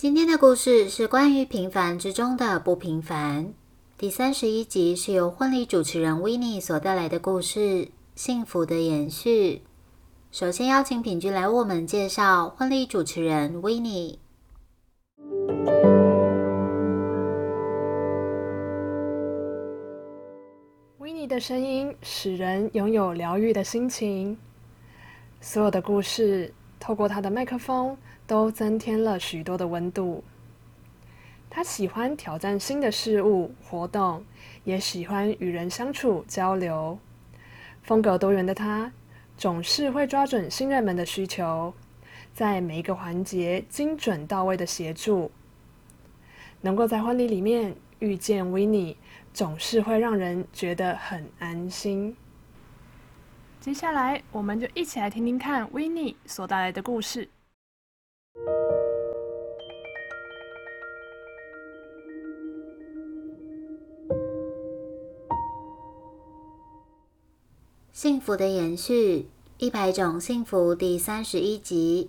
今天的故事是关于平凡之中的不平凡。第三十一集是由婚礼主持人 w i n n i e 所带来的故事《幸福的延续》。首先邀请品君来为我们介绍婚礼主持人 w i n n i e w i n n i e 的声音使人拥有疗愈的心情。所有的故事透过他的麦克风。都增添了许多的温度。他喜欢挑战新的事物、活动，也喜欢与人相处交流。风格多元的他，总是会抓准新人们的需求，在每一个环节精准到位的协助。能够在婚礼里面遇见 w i n n i e 总是会让人觉得很安心。接下来，我们就一起来听听看 w i n n i e 所带来的故事。幸福的延续，一百种幸福第三十一集。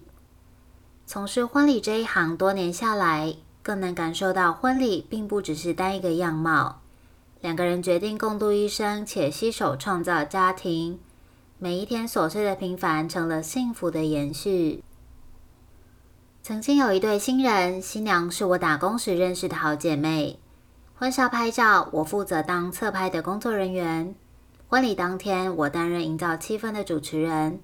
从事婚礼这一行多年下来，更能感受到婚礼并不只是单一个样貌。两个人决定共度一生，且携手创造家庭，每一天琐碎的平凡成了幸福的延续。曾经有一对新人，新娘是我打工时认识的好姐妹。婚纱拍照，我负责当侧拍的工作人员。婚礼当天，我担任营造气氛的主持人。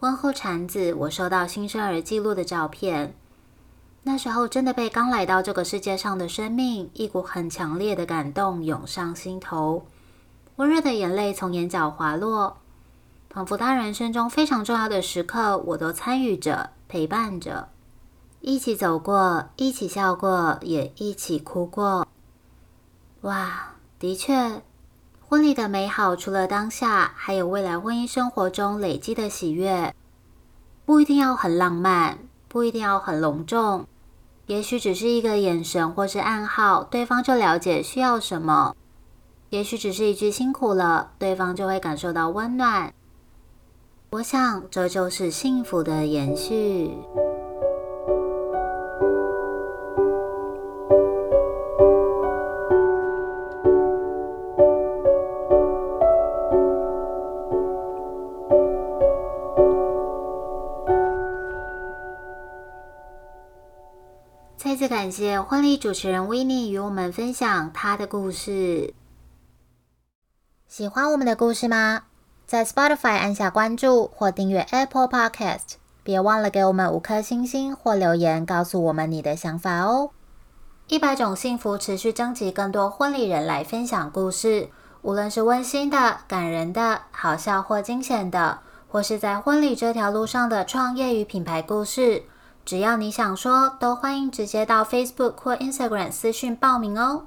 婚后产子，我收到新生儿记录的照片。那时候，真的被刚来到这个世界上的生命，一股很强烈的感动涌上心头，温热的眼泪从眼角滑落，仿佛他人生中非常重要的时刻，我都参与着，陪伴着，一起走过，一起笑过，也一起哭过。哇，的确。婚礼的美好，除了当下，还有未来婚姻生活中累积的喜悦。不一定要很浪漫，不一定要很隆重，也许只是一个眼神或是暗号，对方就了解需要什么；也许只是一句辛苦了，对方就会感受到温暖。我想，这就是幸福的延续。再次感谢婚礼主持人 w i n n i e 与我们分享她的故事。喜欢我们的故事吗？在 Spotify 按下关注或订阅 Apple Podcast，别忘了给我们五颗星星或留言，告诉我们你的想法哦。一百种幸福持续征集更多婚礼人来分享故事，无论是温馨的、感人的、好笑或惊险的，或是在婚礼这条路上的创业与品牌故事。只要你想说，都欢迎直接到 Facebook 或 Instagram 私讯报名哦。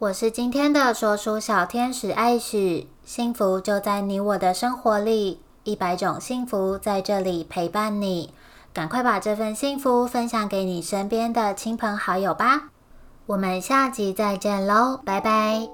我是今天的说书小天使艾许，幸福就在你我的生活里，一百种幸福在这里陪伴你。赶快把这份幸福分享给你身边的亲朋好友吧。我们下集再见喽，拜拜。